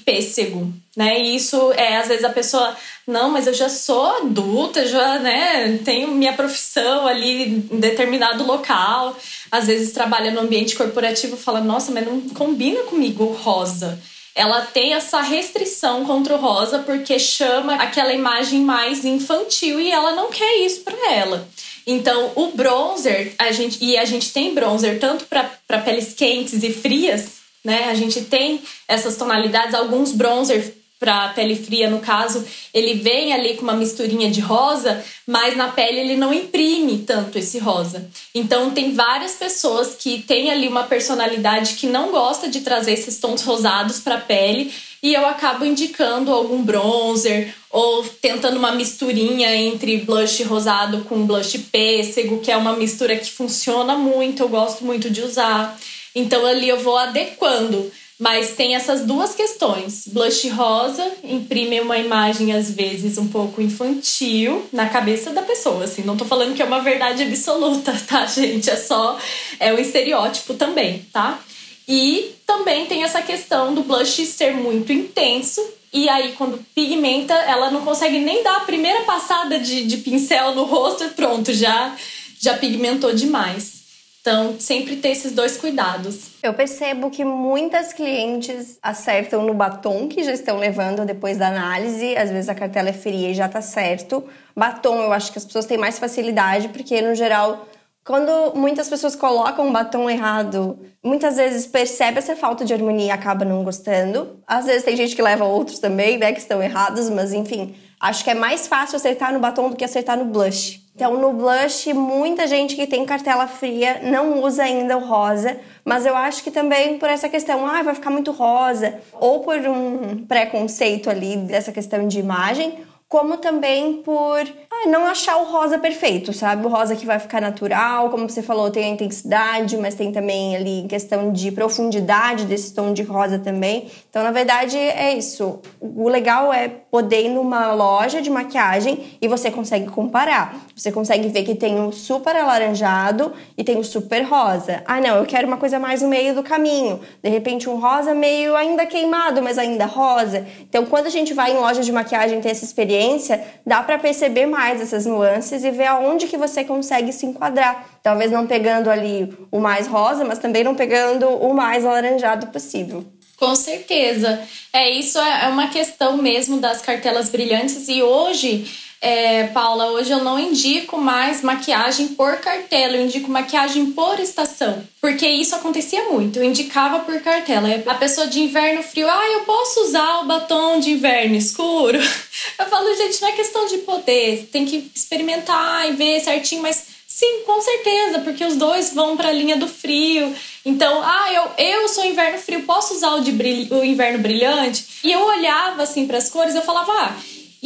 pêssego, né? E isso é às vezes a pessoa, não, mas eu já sou adulta, já, né, tenho minha profissão ali em determinado local. Às vezes trabalha no ambiente corporativo, fala, nossa, mas não combina comigo rosa. Ela tem essa restrição contra o rosa porque chama aquela imagem mais infantil e ela não quer isso para ela. Então, o bronzer, a gente, e a gente tem bronzer tanto para peles quentes e frias, né? A gente tem essas tonalidades, alguns bronzer para pele fria, no caso, ele vem ali com uma misturinha de rosa, mas na pele ele não imprime tanto esse rosa. Então tem várias pessoas que têm ali uma personalidade que não gosta de trazer esses tons rosados para a pele e eu acabo indicando algum bronzer ou tentando uma misturinha entre blush rosado com blush pêssego, que é uma mistura que funciona muito, eu gosto muito de usar. Então ali eu vou adequando. Mas tem essas duas questões. Blush rosa imprime uma imagem, às vezes, um pouco infantil na cabeça da pessoa. Assim, não tô falando que é uma verdade absoluta, tá, gente? É só é um estereótipo também, tá? E também tem essa questão do blush ser muito intenso. E aí, quando pigmenta, ela não consegue nem dar a primeira passada de, de pincel no rosto e pronto, já, já pigmentou demais. Então, sempre ter esses dois cuidados. Eu percebo que muitas clientes acertam no batom que já estão levando depois da análise. Às vezes a cartela é fria e já tá certo. Batom, eu acho que as pessoas têm mais facilidade, porque no geral quando muitas pessoas colocam um batom errado, muitas vezes percebe essa falta de harmonia e acaba não gostando. Às vezes tem gente que leva outros também, né, que estão errados, mas enfim, acho que é mais fácil acertar no batom do que acertar no blush. Então, no blush, muita gente que tem cartela fria não usa ainda o rosa, mas eu acho que também por essa questão, ah, vai ficar muito rosa, ou por um preconceito ali dessa questão de imagem, como também por ah, não achar o rosa perfeito, sabe? O rosa que vai ficar natural, como você falou, tem a intensidade, mas tem também ali questão de profundidade desse tom de rosa também. Então, na verdade, é isso. O legal é poder ir numa loja de maquiagem e você consegue comparar. Você consegue ver que tem o super alaranjado e tem o super rosa. Ah, não, eu quero uma coisa mais no meio do caminho. De repente, um rosa meio ainda queimado, mas ainda rosa. Então, quando a gente vai em loja de maquiagem ter essa experiência, experiência, dá para perceber mais essas nuances e ver aonde que você consegue se enquadrar. Talvez não pegando ali o mais rosa, mas também não pegando o mais alaranjado possível. Com certeza. É isso é uma questão mesmo das cartelas brilhantes e hoje é, Paula, hoje eu não indico mais maquiagem por cartela, eu indico maquiagem por estação. Porque isso acontecia muito, eu indicava por cartela. A pessoa de inverno frio, ah, eu posso usar o batom de inverno escuro? Eu falo, gente, não é questão de poder, tem que experimentar e ver certinho, mas sim, com certeza, porque os dois vão para a linha do frio. Então, ah, eu, eu sou inverno frio, posso usar o, de brilho, o inverno brilhante? E eu olhava assim para as cores, eu falava, ah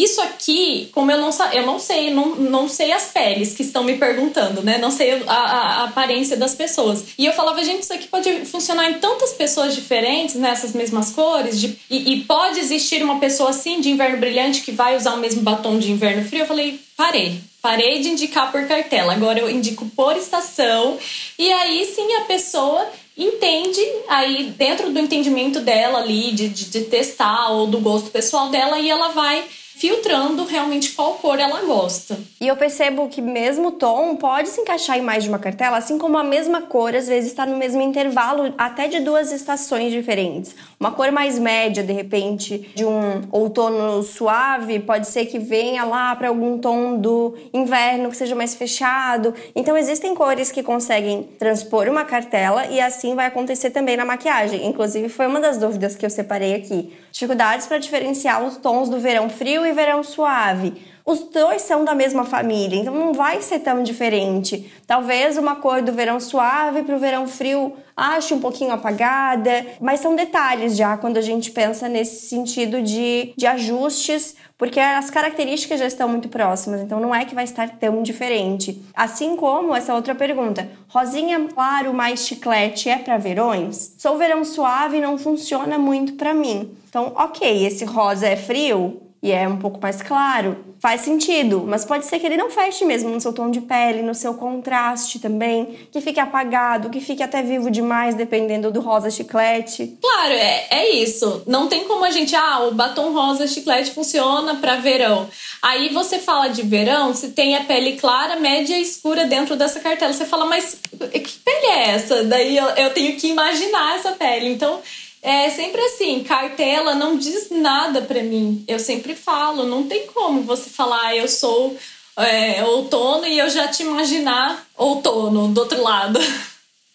isso aqui, como eu não, eu não sei, não, não sei as peles que estão me perguntando, né? Não sei a, a, a aparência das pessoas. E eu falava, gente, isso aqui pode funcionar em tantas pessoas diferentes, nessas mesmas cores. De, e, e pode existir uma pessoa assim de inverno brilhante que vai usar o mesmo batom de inverno frio. Eu falei, parei. Parei de indicar por cartela, agora eu indico por estação. E aí sim a pessoa entende, aí dentro do entendimento dela ali, de, de, de testar ou do gosto pessoal dela, e ela vai filtrando realmente qual cor ela gosta. E eu percebo que mesmo tom pode se encaixar em mais de uma cartela, assim como a mesma cor às vezes está no mesmo intervalo até de duas estações diferentes. Uma cor mais média, de repente, de um outono suave, pode ser que venha lá para algum tom do inverno que seja mais fechado. Então existem cores que conseguem transpor uma cartela e assim vai acontecer também na maquiagem. Inclusive foi uma das dúvidas que eu separei aqui. Dificuldades para diferenciar os tons do verão frio e verão suave. Os dois são da mesma família, então não vai ser tão diferente. Talvez uma cor do verão suave para o verão frio ache um pouquinho apagada, mas são detalhes já quando a gente pensa nesse sentido de, de ajustes, porque as características já estão muito próximas, então não é que vai estar tão diferente. Assim como essa outra pergunta: rosinha claro mais chiclete é para verões? Sou verão suave não funciona muito para mim. Então, ok, esse rosa é frio e é um pouco mais claro, faz sentido, mas pode ser que ele não feche mesmo no seu tom de pele, no seu contraste também, que fique apagado, que fique até vivo demais, dependendo do rosa chiclete. Claro, é, é isso. Não tem como a gente, ah, o batom rosa chiclete funciona para verão. Aí você fala de verão, se tem a pele clara, média e escura dentro dessa cartela. Você fala, mas que pele é essa? Daí eu, eu tenho que imaginar essa pele. Então, é sempre assim, cartela não diz nada para mim. Eu sempre falo, não tem como você falar, ah, eu sou é, outono e eu já te imaginar outono do outro lado.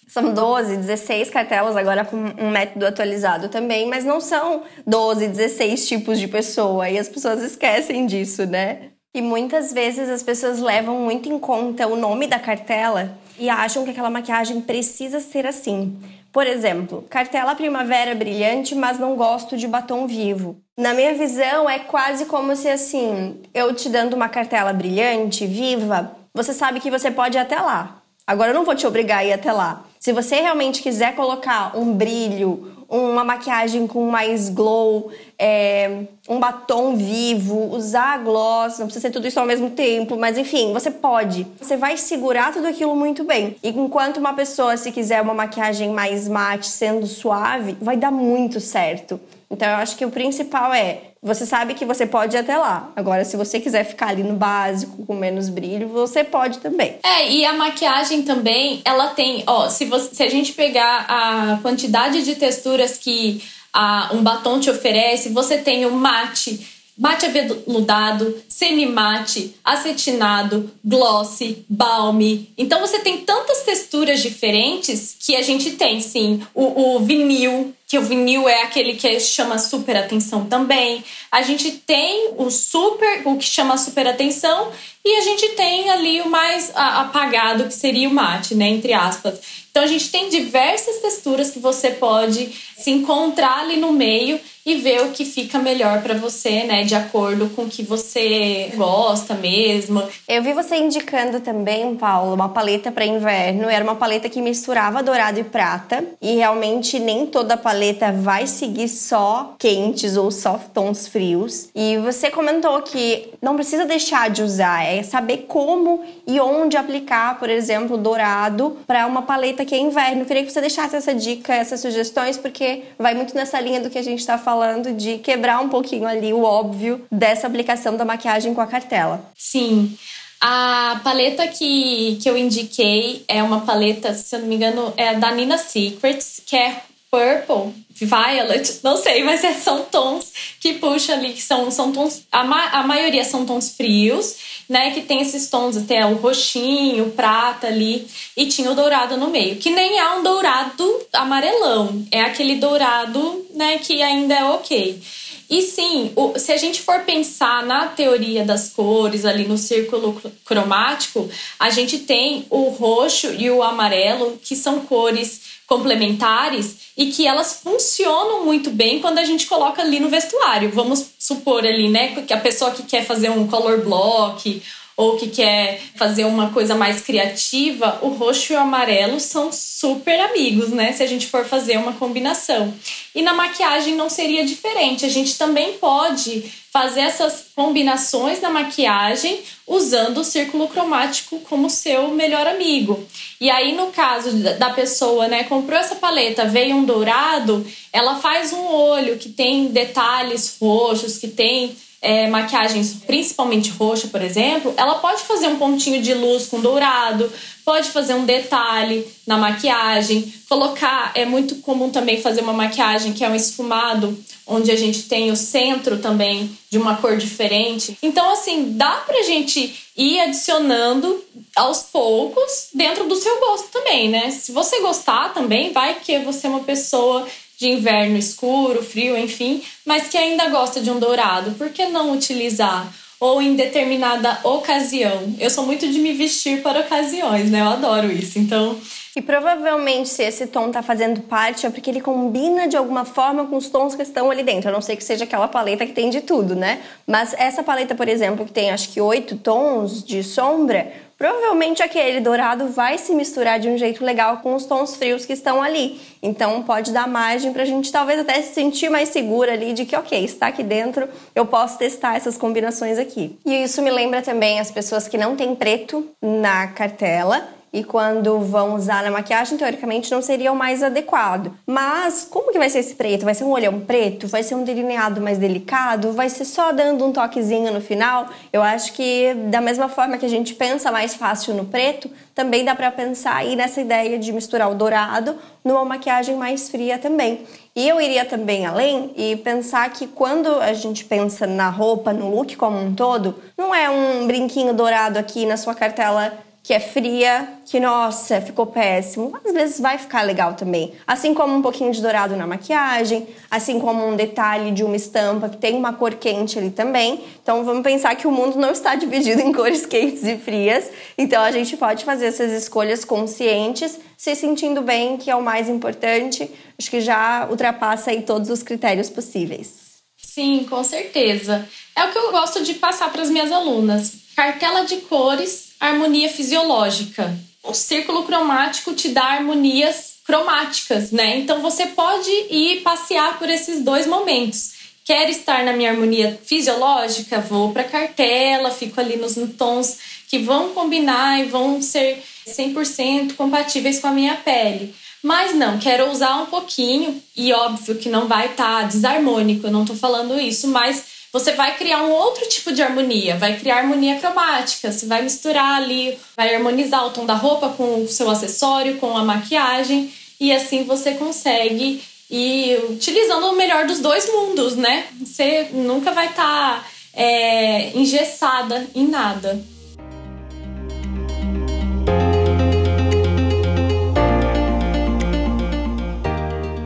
São 12, 16 cartelas agora com um método atualizado também, mas não são 12, 16 tipos de pessoa e as pessoas esquecem disso, né? E muitas vezes as pessoas levam muito em conta o nome da cartela e acham que aquela maquiagem precisa ser assim. Por exemplo, cartela primavera brilhante, mas não gosto de batom vivo. Na minha visão, é quase como se assim, eu te dando uma cartela brilhante, viva, você sabe que você pode ir até lá. Agora eu não vou te obrigar a ir até lá. Se você realmente quiser colocar um brilho, uma maquiagem com mais glow, é, um batom vivo, usar gloss, não precisa ser tudo isso ao mesmo tempo, mas enfim, você pode. Você vai segurar tudo aquilo muito bem. E enquanto uma pessoa, se quiser uma maquiagem mais mate, sendo suave, vai dar muito certo. Então eu acho que o principal é você sabe que você pode ir até lá. Agora, se você quiser ficar ali no básico, com menos brilho, você pode também. É, e a maquiagem também, ela tem, ó, se, você, se a gente pegar a quantidade de texturas que a, um batom te oferece, você tem o mate, mate aveludado, semi-mate, acetinado, glossy, balme. Então você tem tantas texturas diferentes que a gente tem, sim, o, o vinil, que o vinil é aquele que chama super atenção também. A gente tem o super, o que chama super atenção, e a gente tem ali o mais apagado, que seria o mate, né, entre aspas. Então a gente tem diversas texturas que você pode se encontrar ali no meio e ver o que fica melhor para você, né, de acordo com o que você gosta mesmo. Eu vi você indicando também, Paulo, uma paleta para inverno. Era uma paleta que misturava dourado e prata, e realmente nem toda paleta vai seguir só quentes ou só tons frios. E você comentou que não precisa deixar de usar, é saber como e onde aplicar, por exemplo, dourado para uma paleta que é inverno. Eu queria que você deixasse essa dica, essas sugestões, porque vai muito nessa linha do que a gente está falando de quebrar um pouquinho ali o óbvio dessa aplicação da maquiagem com a cartela. Sim. A paleta que, que eu indiquei é uma paleta, se eu não me engano, é da Nina Secrets, que é Purple, Violet, não sei, mas é, são tons que puxa ali, que são, são tons, a, ma, a maioria são tons frios, né, que tem esses tons, até o roxinho, o prata ali, e tinha o dourado no meio, que nem é um dourado amarelão, é aquele dourado, né, que ainda é ok. E sim, o, se a gente for pensar na teoria das cores ali no círculo cromático, a gente tem o roxo e o amarelo, que são cores complementares e que elas funcionam muito bem quando a gente coloca ali no vestuário. Vamos supor ali, né, que a pessoa que quer fazer um color block ou que quer fazer uma coisa mais criativa, o roxo e o amarelo são super amigos, né? Se a gente for fazer uma combinação. E na maquiagem não seria diferente. A gente também pode fazer essas combinações na maquiagem usando o círculo cromático como seu melhor amigo. E aí, no caso da pessoa, né, comprou essa paleta, veio um dourado, ela faz um olho que tem detalhes roxos, que tem é, maquiagens principalmente roxa, por exemplo, ela pode fazer um pontinho de luz com dourado, pode fazer um detalhe na maquiagem, colocar. É muito comum também fazer uma maquiagem que é um esfumado, onde a gente tem o centro também de uma cor diferente. Então, assim, dá pra gente ir adicionando aos poucos dentro do seu gosto também, né? Se você gostar também, vai que você é uma pessoa de inverno escuro, frio, enfim, mas que ainda gosta de um dourado, por que não utilizar? Ou em determinada ocasião. Eu sou muito de me vestir para ocasiões, né? Eu adoro isso. Então, e provavelmente, se esse tom tá fazendo parte, é porque ele combina de alguma forma com os tons que estão ali dentro. A não ser que seja aquela paleta que tem de tudo, né? Mas essa paleta, por exemplo, que tem acho que oito tons de sombra, provavelmente aquele dourado vai se misturar de um jeito legal com os tons frios que estão ali. Então pode dar margem para a gente talvez até se sentir mais segura ali de que, ok, está aqui dentro, eu posso testar essas combinações aqui. E isso me lembra também as pessoas que não têm preto na cartela e quando vão usar na maquiagem, teoricamente não seria o mais adequado. Mas como que vai ser esse preto? Vai ser um olhão preto? Vai ser um delineado mais delicado? Vai ser só dando um toquezinho no final? Eu acho que da mesma forma que a gente pensa mais fácil no preto, também dá para pensar aí nessa ideia de misturar o dourado numa maquiagem mais fria também. E eu iria também além e pensar que quando a gente pensa na roupa, no look como um todo, não é um brinquinho dourado aqui na sua cartela que é fria, que nossa, ficou péssimo. Às vezes vai ficar legal também. Assim como um pouquinho de dourado na maquiagem, assim como um detalhe de uma estampa que tem uma cor quente ali também. Então vamos pensar que o mundo não está dividido em cores quentes e frias. Então a gente pode fazer essas escolhas conscientes, se sentindo bem, que é o mais importante. Acho que já ultrapassa aí todos os critérios possíveis. Sim, com certeza. É o que eu gosto de passar para as minhas alunas. Cartela de cores harmonia fisiológica. O círculo cromático te dá harmonias cromáticas, né? Então você pode ir passear por esses dois momentos. Quer estar na minha harmonia fisiológica? Vou para cartela, fico ali nos tons que vão combinar e vão ser 100% compatíveis com a minha pele. Mas não, quero usar um pouquinho, e óbvio que não vai estar tá desarmônico, eu não estou falando isso, mas você vai criar um outro tipo de harmonia, vai criar harmonia cromática, você vai misturar ali, vai harmonizar o tom da roupa com o seu acessório, com a maquiagem, e assim você consegue ir utilizando o melhor dos dois mundos, né? Você nunca vai estar tá, é, engessada em nada.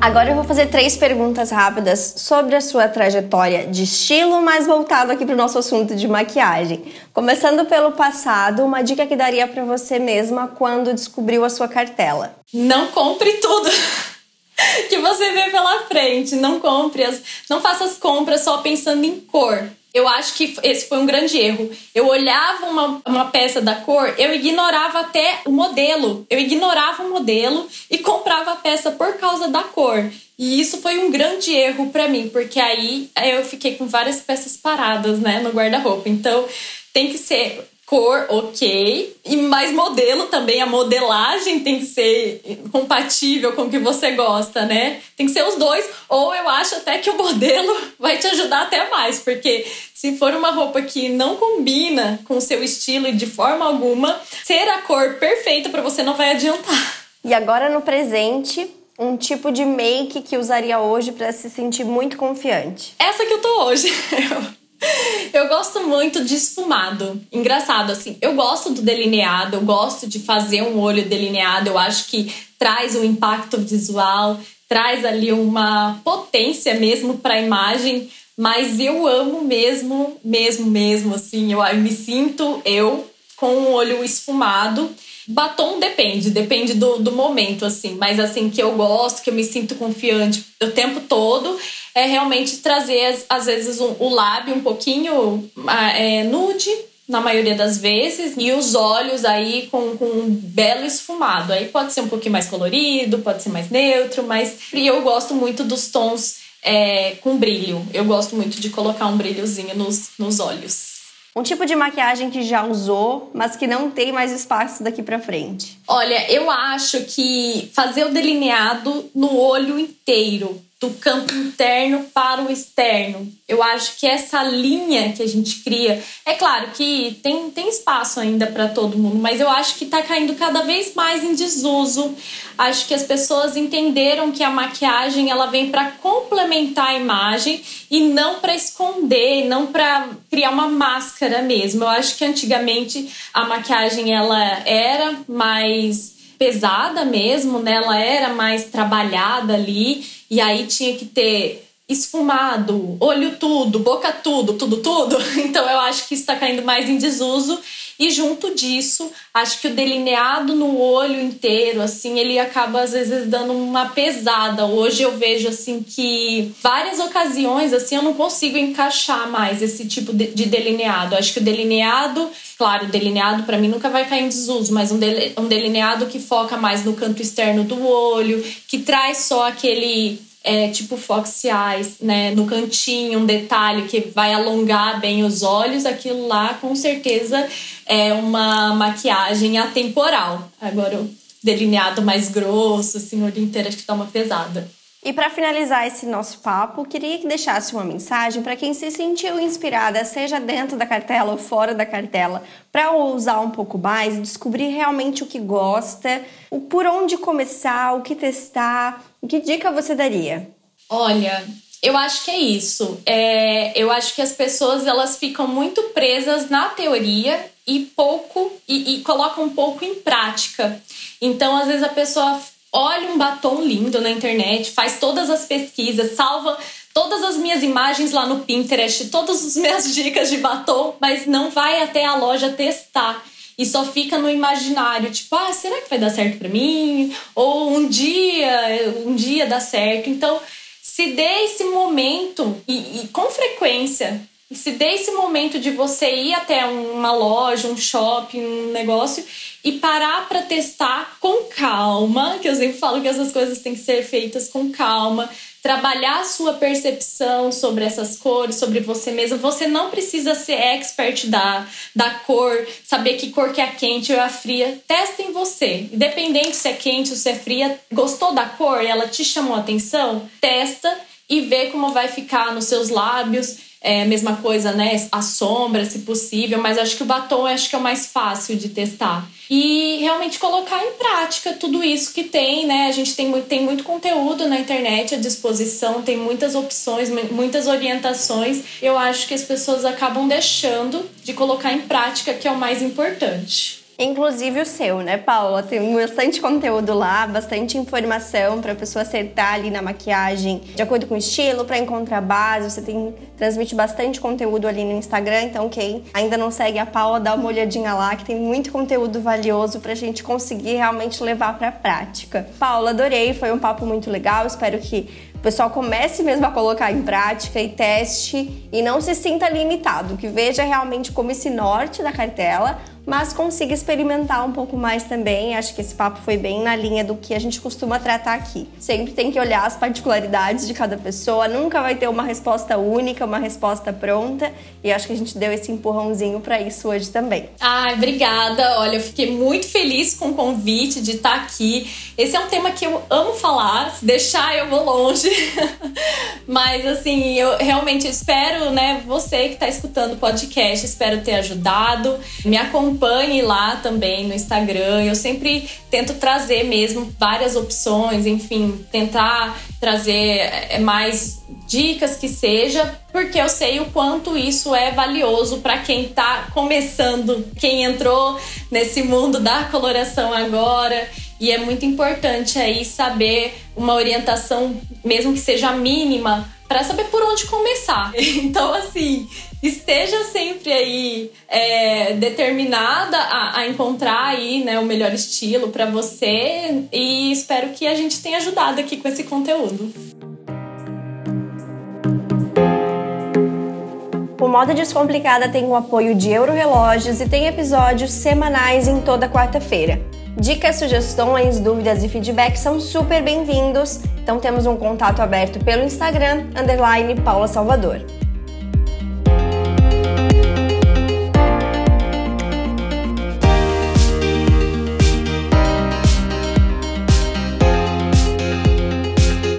Agora eu vou fazer três perguntas rápidas sobre a sua trajetória de estilo, mas voltado aqui para o nosso assunto de maquiagem. Começando pelo passado, uma dica que daria para você mesma quando descobriu a sua cartela? Não compre tudo. que você vê pela frente. Não compre as, não faça as compras só pensando em cor. Eu acho que esse foi um grande erro. Eu olhava uma, uma peça da cor, eu ignorava até o modelo. Eu ignorava o modelo e comprava a peça por causa da cor. E isso foi um grande erro para mim, porque aí eu fiquei com várias peças paradas, né, no guarda-roupa. Então, tem que ser cor ok, e mais modelo também, a modelagem tem que ser compatível com o que você gosta, né? Tem que ser os dois, ou eu acho até que o modelo vai te ajudar até mais, porque se for uma roupa que não combina com o seu estilo e de forma alguma, ser a cor perfeita para você não vai adiantar. E agora no presente, um tipo de make que usaria hoje para se sentir muito confiante? Essa que eu tô hoje. Eu gosto muito de esfumado. Engraçado, assim, eu gosto do delineado, eu gosto de fazer um olho delineado, eu acho que traz um impacto visual, traz ali uma potência mesmo para a imagem, mas eu amo mesmo, mesmo, mesmo, assim, eu, eu me sinto eu com um olho esfumado. Batom depende, depende do, do momento, assim, mas assim, que eu gosto, que eu me sinto confiante o tempo todo é realmente trazer, às vezes, um, o lábio um pouquinho é, nude, na maioria das vezes, e os olhos aí com, com um belo esfumado. Aí pode ser um pouquinho mais colorido, pode ser mais neutro, mas e eu gosto muito dos tons é, com brilho. Eu gosto muito de colocar um brilhozinho nos, nos olhos. Um tipo de maquiagem que já usou, mas que não tem mais espaço daqui para frente. Olha, eu acho que fazer o delineado no olho inteiro do campo interno para o externo. Eu acho que essa linha que a gente cria, é claro que tem, tem espaço ainda para todo mundo, mas eu acho que está caindo cada vez mais em desuso. Acho que as pessoas entenderam que a maquiagem ela vem para complementar a imagem e não para esconder, não para criar uma máscara mesmo. Eu acho que antigamente a maquiagem ela era mais pesada mesmo, né? Ela era mais trabalhada ali e aí tinha que ter esfumado, olho tudo, boca tudo, tudo, tudo. Então eu acho que está caindo mais em desuso. E junto disso, acho que o delineado no olho inteiro, assim, ele acaba às vezes dando uma pesada. Hoje eu vejo assim que várias ocasiões, assim, eu não consigo encaixar mais esse tipo de, delineado. Acho que o delineado, claro, o delineado para mim nunca vai cair em desuso, mas um, um delineado que foca mais no canto externo do olho, que traz só aquele é, tipo fox eyes, né, no cantinho, um detalhe que vai alongar bem os olhos, aquilo lá com certeza é uma maquiagem atemporal. Agora o delineado mais grosso, assim, o olho inteiro acho que dá uma pesada. E para finalizar esse nosso papo, queria que deixasse uma mensagem para quem se sentiu inspirada, seja dentro da cartela ou fora da cartela, para usar um pouco mais descobrir realmente o que gosta, o por onde começar, o que testar que dica você daria? Olha, eu acho que é isso. É, eu acho que as pessoas elas ficam muito presas na teoria e pouco e, e colocam um pouco em prática. Então, às vezes a pessoa olha um batom lindo na internet, faz todas as pesquisas, salva todas as minhas imagens lá no Pinterest, todas as minhas dicas de batom, mas não vai até a loja testar e só fica no imaginário, tipo, ah, será que vai dar certo para mim? Ou um dia, um dia dá certo. Então, se dê esse momento e, e com frequência, se dê esse momento de você ir até uma loja, um shopping, um negócio e parar para testar com calma, que eu sempre falo que essas coisas têm que ser feitas com calma, trabalhar a sua percepção sobre essas cores, sobre você mesmo. Você não precisa ser expert da, da cor, saber que cor que é quente ou é fria. Testa em você. Independente se é quente ou se é fria, gostou da cor, ela te chamou a atenção, testa e vê como vai ficar nos seus lábios é, mesma coisa, né? A sombra, se possível, mas acho que o batom acho que é o mais fácil de testar. E realmente colocar em prática tudo isso que tem, né? A gente tem muito, tem muito conteúdo na internet à disposição, tem muitas opções, muitas orientações. Eu acho que as pessoas acabam deixando de colocar em prática, que é o mais importante. Inclusive o seu, né, Paula? Tem bastante conteúdo lá, bastante informação para a pessoa acertar ali na maquiagem de acordo com o estilo, para encontrar base. Você tem transmite bastante conteúdo ali no Instagram, então quem ainda não segue a Paula, dá uma olhadinha lá, que tem muito conteúdo valioso para a gente conseguir realmente levar para a prática. Paula, adorei, foi um papo muito legal. Espero que o pessoal comece mesmo a colocar em prática e teste e não se sinta limitado, que veja realmente como esse norte da cartela mas consiga experimentar um pouco mais também. Acho que esse papo foi bem na linha do que a gente costuma tratar aqui. Sempre tem que olhar as particularidades de cada pessoa, nunca vai ter uma resposta única, uma resposta pronta, e acho que a gente deu esse empurrãozinho para isso hoje também. Ai, obrigada. Olha, eu fiquei muito feliz com o convite de estar aqui. Esse é um tema que eu amo falar, se deixar eu vou longe. mas assim, eu realmente espero, né, você que está escutando o podcast, espero ter ajudado. Me acompanhe acompanhe lá também no Instagram. Eu sempre tento trazer mesmo várias opções, enfim, tentar trazer é, mais dicas que seja, porque eu sei o quanto isso é valioso para quem está começando, quem entrou nesse mundo da coloração agora. E é muito importante aí saber uma orientação, mesmo que seja mínima, para saber por onde começar. Então, assim, esteja sempre aí é, determinada a, a, encontrar aí né, o melhor estilo para você e espero que a gente tenha ajudado aqui com esse conteúdo. O Moda Descomplicada tem o apoio de Euro Relógios e tem episódios semanais em toda quarta-feira. Dicas, sugestões, dúvidas e feedback são super bem-vindos. Então temos um contato aberto pelo Instagram, underline Paula Salvador.